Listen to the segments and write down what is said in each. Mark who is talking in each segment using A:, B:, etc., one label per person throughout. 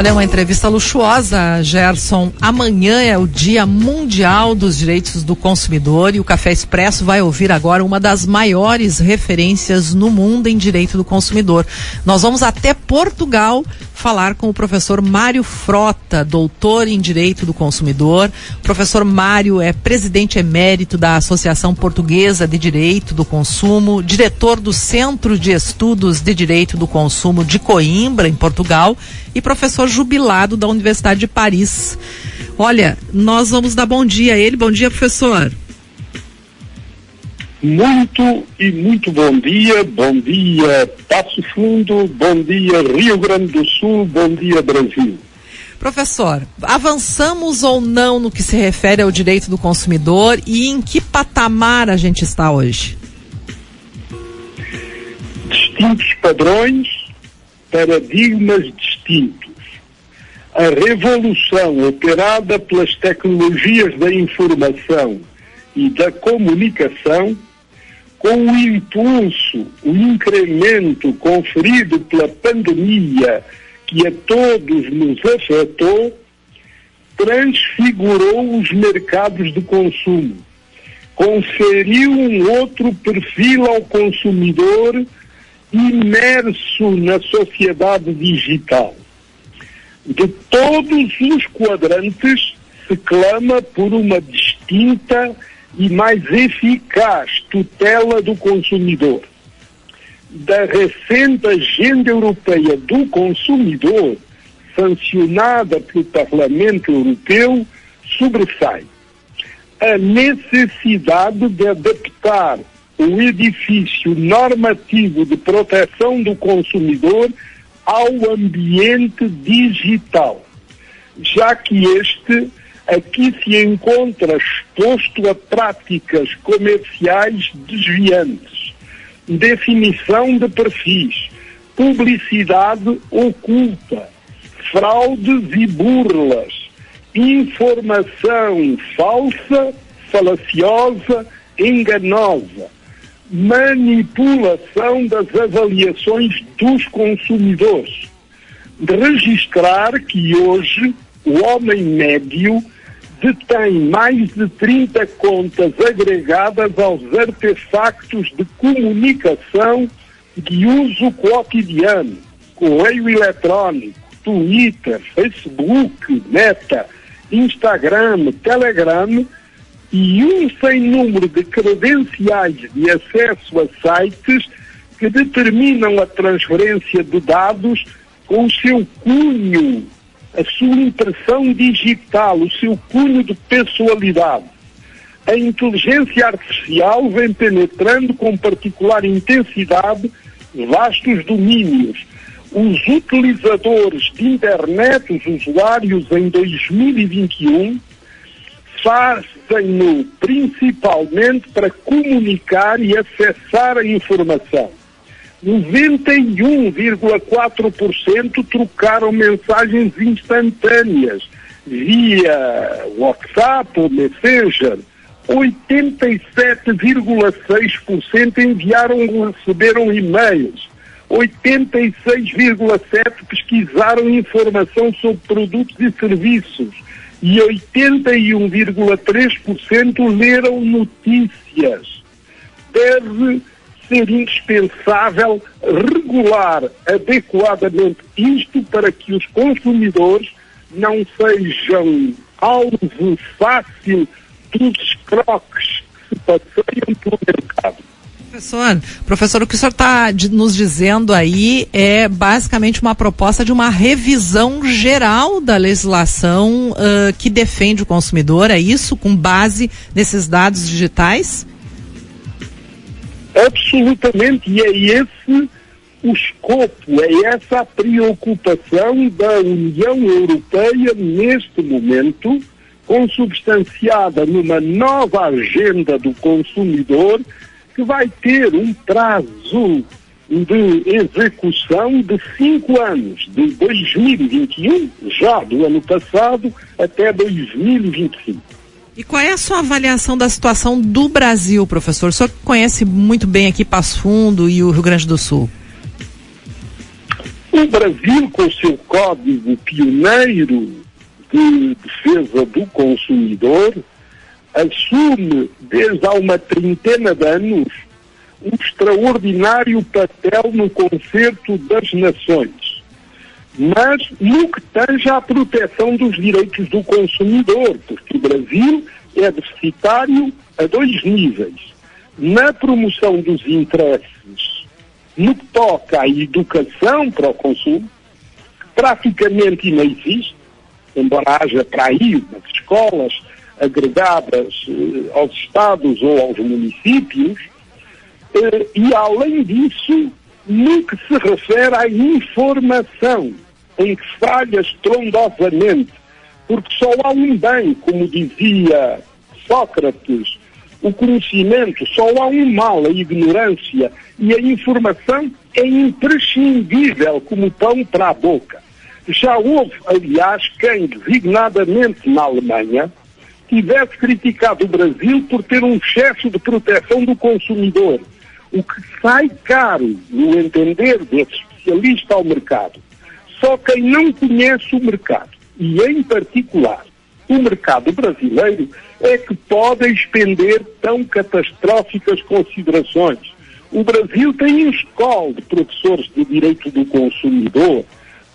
A: Olha, uma entrevista luxuosa, Gerson. Amanhã é o Dia Mundial dos Direitos do Consumidor e o Café Expresso vai ouvir agora uma das maiores referências no mundo em direito do consumidor. Nós vamos até Portugal falar com o professor Mário Frota, doutor em Direito do Consumidor. O professor Mário é presidente emérito da Associação Portuguesa de Direito do Consumo, diretor do Centro de Estudos de Direito do Consumo de Coimbra, em Portugal, e professor jubilado da Universidade de Paris. Olha, nós vamos dar bom dia a ele. Bom dia, professor.
B: Muito e muito bom dia, bom dia Passo Fundo, bom dia Rio Grande do Sul, bom dia Brasil.
A: Professor, avançamos ou não no que se refere ao direito do consumidor e em que patamar a gente está hoje?
B: Distintos padrões, paradigmas distintos. A revolução operada pelas tecnologias da informação e da comunicação com o impulso, o incremento conferido pela pandemia que a todos nos afetou, transfigurou os mercados de consumo, conferiu um outro perfil ao consumidor imerso na sociedade digital. De todos os quadrantes se clama por uma distinta e mais eficaz tutela do consumidor. Da recente Agenda Europeia do Consumidor, sancionada pelo Parlamento Europeu, sobressai a necessidade de adaptar o edifício normativo de proteção do consumidor ao ambiente digital, já que este aqui se encontra exposto a práticas comerciais desviantes, definição de perfis, publicidade oculta, fraudes e burlas, informação falsa, falaciosa, enganosa, manipulação das avaliações dos consumidores. Registrar que hoje o homem médio detém mais de 30 contas agregadas aos artefactos de comunicação de uso cotidiano, correio eletrónico, Twitter, Facebook, Meta, Instagram, Telegram e um sem número de credenciais de acesso a sites que determinam a transferência de dados com seu cunho a sua impressão digital, o seu cunho de pessoalidade. A inteligência artificial vem penetrando com particular intensidade vastos domínios. Os utilizadores de internet, os usuários em 2021, fazem-no principalmente para comunicar e acessar a informação 91,4% trocaram mensagens instantâneas via WhatsApp ou Messenger. 87,6% enviaram ou receberam e-mails. 86,7% pesquisaram informação sobre produtos e serviços. E 81,3% leram notícias. Deve ser indispensável regular adequadamente isto para que os consumidores não sejam alvo fácil dos escroques que se passeiam pelo mercado.
A: Professor, professor, o que o senhor está nos dizendo aí é basicamente uma proposta de uma revisão geral da legislação uh, que defende o consumidor, é isso, com base nesses dados digitais?
B: Absolutamente, e é esse o escopo, é essa a preocupação da União Europeia neste momento, consubstanciada numa nova agenda do consumidor, que vai ter um prazo de execução de cinco anos, de 2021, já do ano passado, até 2025.
A: E qual é a sua avaliação da situação do Brasil, professor? O senhor conhece muito bem aqui Passo Fundo e o Rio Grande do Sul.
B: O Brasil, com seu código pioneiro de defesa do consumidor, assume desde há uma trintena de anos um extraordinário papel no concerto das nações, mas no que tange à proteção dos direitos do consumidor, porque o Brasil é deficitário a dois níveis. Na promoção dos interesses, no que toca à educação para o consumo, praticamente não existe, embora haja para aí nas escolas agregadas eh, aos estados ou aos municípios, eh, e além disso, no que se refere à informação, em que falha estrondosamente, porque só há um bem, como dizia Sócrates, o conhecimento, só há um mal, a ignorância, e a informação é imprescindível como pão para a boca. Já houve, aliás, quem designadamente na Alemanha tivesse criticado o Brasil por ter um excesso de proteção do consumidor, o que sai caro, no entender desse especialista ao mercado. Só quem não conhece o mercado, e em particular o mercado brasileiro, é que pode expender tão catastróficas considerações. O Brasil tem um escola de professores de direito do consumidor,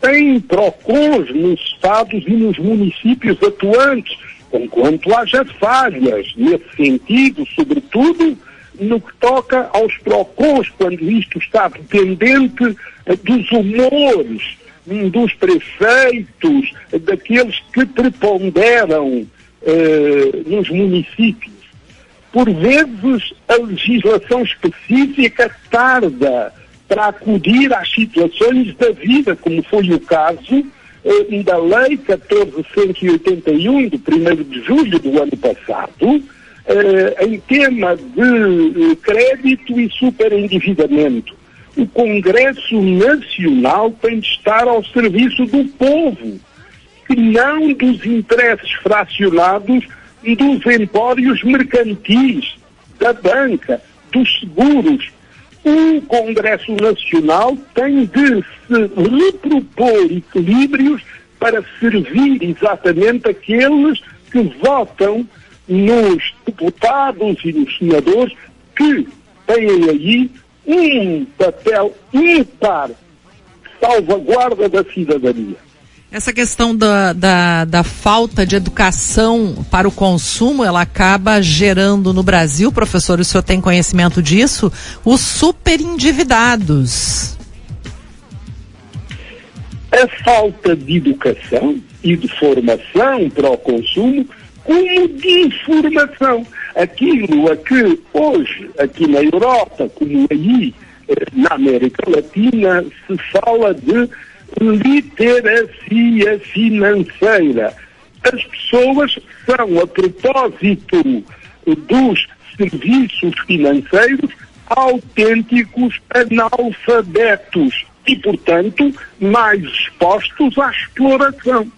B: tem PROCONs nos estados e nos municípios atuantes, enquanto haja falhas nesse sentido, sobretudo no que toca aos PROCONs, quando isto está dependente eh, dos humores hum, dos prefeitos, daqueles que preponderam eh, nos municípios. Por vezes, a legislação específica tarda para acudir às situações da vida, como foi o caso eh, da Lei 1481, do 1 de julho do ano passado, eh, em tema de eh, crédito e superendividamento. O Congresso Nacional tem de estar ao serviço do povo, que não dos interesses fracionados dos empórios mercantis, da banca, dos seguros. O Congresso Nacional tem de se repropor equilíbrios para servir exatamente aqueles que votam nos deputados e nos senadores que têm aí um papel ímpar salvaguarda da cidadania.
A: Essa questão da, da, da, falta de educação para o consumo, ela acaba gerando no Brasil, professor, o senhor tem conhecimento disso, os superendividados.
B: A falta de educação e de formação para o consumo, como de informação. Aquilo a que hoje, aqui na Europa, como aí eh, na América Latina, se fala de literacia financeira. As pessoas são, a propósito dos serviços financeiros, autênticos analfabetos e, portanto, mais expostos à exploração.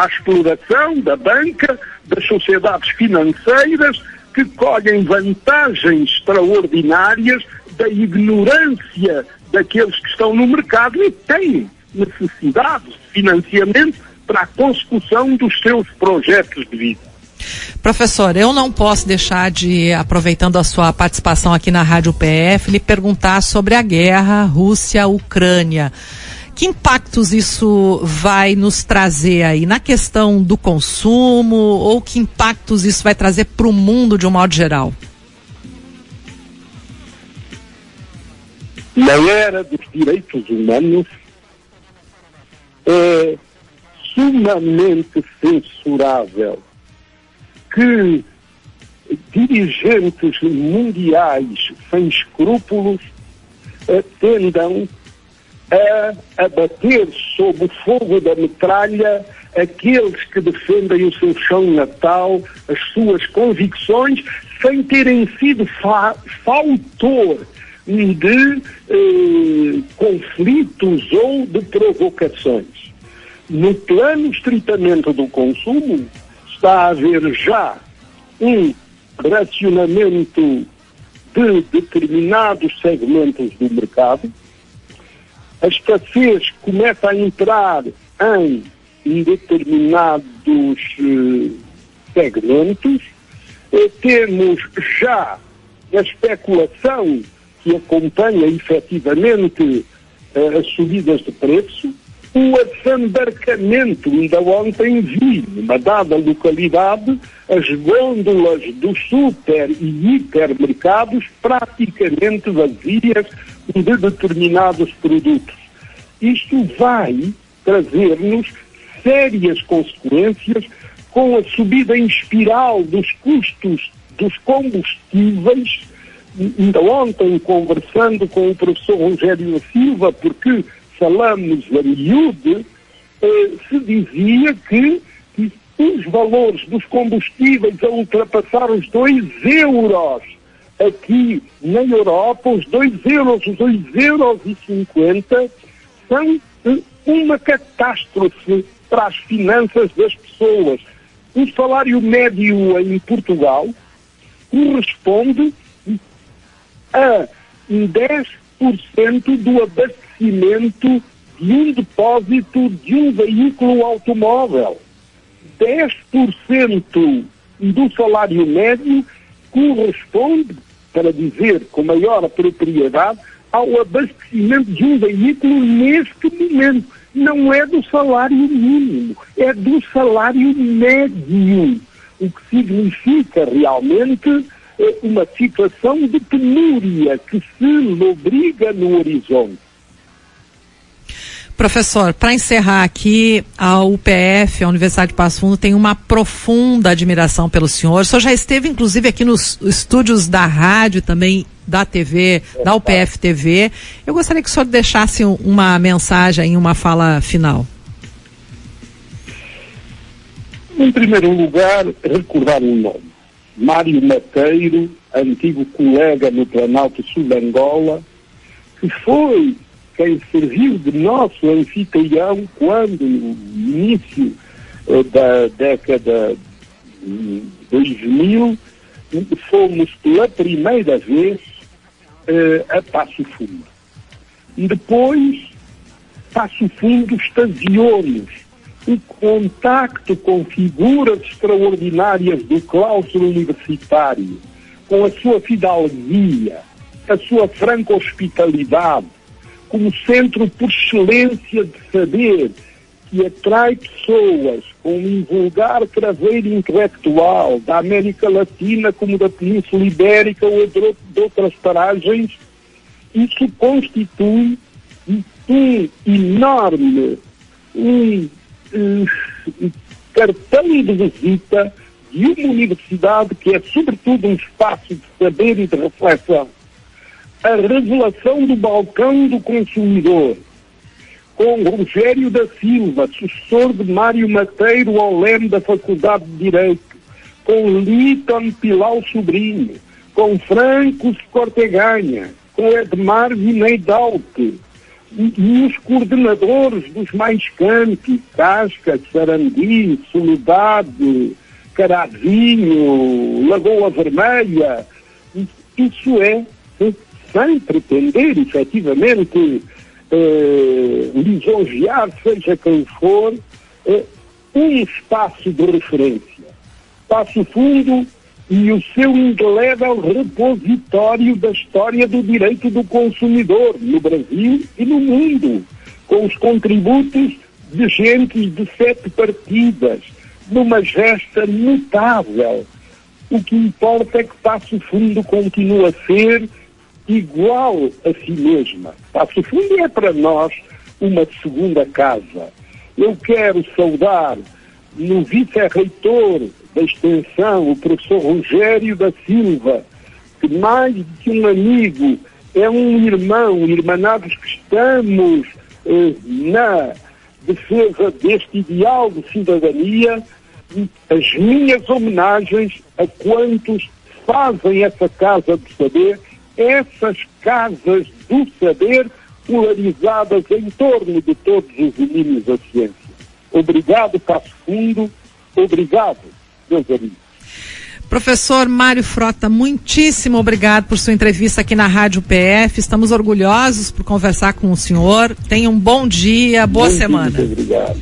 B: À exploração da banca, das sociedades financeiras, que colhem vantagens extraordinárias da ignorância daqueles que estão no mercado e têm necessidade de financiamento para a consecução dos seus projetos de vida.
A: Professor, eu não posso deixar de, aproveitando a sua participação aqui na Rádio PF, lhe perguntar sobre a guerra Rússia-Ucrânia. Que impactos isso vai nos trazer aí na questão do consumo ou que impactos isso vai trazer para o mundo de um modo geral?
B: Na era dos direitos humanos, é sumamente censurável que dirigentes mundiais sem escrúpulos eh, tendam a abater sob o fogo da metralha aqueles que defendem o seu chão natal, as suas convicções, sem terem sido fa de eh, conflitos ou de provocações. No plano estritamente do consumo, está a haver já um racionamento de determinados segmentos do mercado, a escassez começa a entrar em determinados eh, segmentos, temos já a especulação que acompanha efetivamente eh, as subidas de preço, o assambarcamento, ainda ontem vi, numa dada localidade, as gôndolas dos super e hipermercados praticamente vazias de determinados produtos. Isto vai trazer-nos sérias consequências com a subida em espiral dos custos dos combustíveis. Ainda ontem, conversando com o professor Rogério Silva, porque falamos a miúde, eh, se dizia que, que, os valores dos combustíveis a ultrapassar os 2 euros aqui na Europa, os 2 euros, os 2 euros e 50, são eh, uma catástrofe para as finanças das pessoas. O salário médio em Portugal corresponde a 10% do abastecimento de um depósito de um veículo automóvel. 10% do salário médio corresponde, para dizer com maior propriedade, ao abastecimento de um veículo neste momento não é do salário mínimo, é do salário médio, o que significa realmente eh, uma situação de penúria que se lobriga no horizonte.
A: Professor, para encerrar aqui, a UPF, a Universidade de Passo Fundo, tem uma profunda admiração pelo senhor. O senhor já esteve, inclusive, aqui nos estúdios da rádio também da TV, da UPF TV. Eu gostaria que o senhor deixasse uma mensagem, uma fala final.
B: Em primeiro lugar, recordar um nome. Mário Mateiro, antigo colega no Planalto Sul de Angola, que foi quem serviu de nosso anfitrião quando, no início eh, da década 2000, fomos pela primeira vez eh, a Passo Fundo. Depois, Passo Fundo extasiou-nos o contacto com figuras extraordinárias do claustro universitário, com a sua fidalguia, a sua franca hospitalidade, como centro por excelência de saber que atrai pessoas com um invulgar craveiro intelectual da América Latina como da Península Ibérica ou de, outras paragens, isso constitui um enorme um, um, cartão de visita de uma universidade que é sobretudo um espaço de saber e de reflexão a revelação do balcão do consumidor, com Rogério da Silva, sucessor de Mário Mateiro ao leme da Faculdade de Direito, com Liton Pilau Sobrinho, com Franco Corteganha, com Edmar Vineidalte, e os coordenadores dos mais campi, Casca, Sarandi, Soledade, Carazinho, Lagoa Vermelha, isso é sem pretender efetivamente eh, lisonjear, seja quem for, eh, um espaço de referência. Passo Fundo e o seu indelével repositório da história do direito do consumidor no Brasil e no mundo, com os contributos de gente de sete partidas, numa gesta notável. O que importa é que Passo Fundo continua a ser igual a si mesma. Passo Fundo é para nós uma segunda casa. Eu quero saudar no vice-reitor da extensão, o professor Rogério da Silva, que mais do que um amigo, é um irmão, irmanados que estamos eh, na defesa deste ideal de cidadania, as minhas homenagens a quantos fazem essa casa de saber essas casas do saber polarizadas em torno de todos os domínios da ciência. Obrigado, Passo Fundo. Obrigado, meus amigos.
A: Professor Mário Frota, muitíssimo obrigado por sua entrevista aqui na Rádio PF. Estamos orgulhosos por conversar com o senhor. Tenha um bom dia, boa
B: muito,
A: semana.
B: Muito obrigado.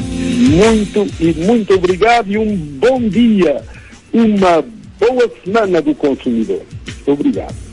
B: Muito e muito obrigado e um bom dia, uma boa semana do consumidor. Obrigado.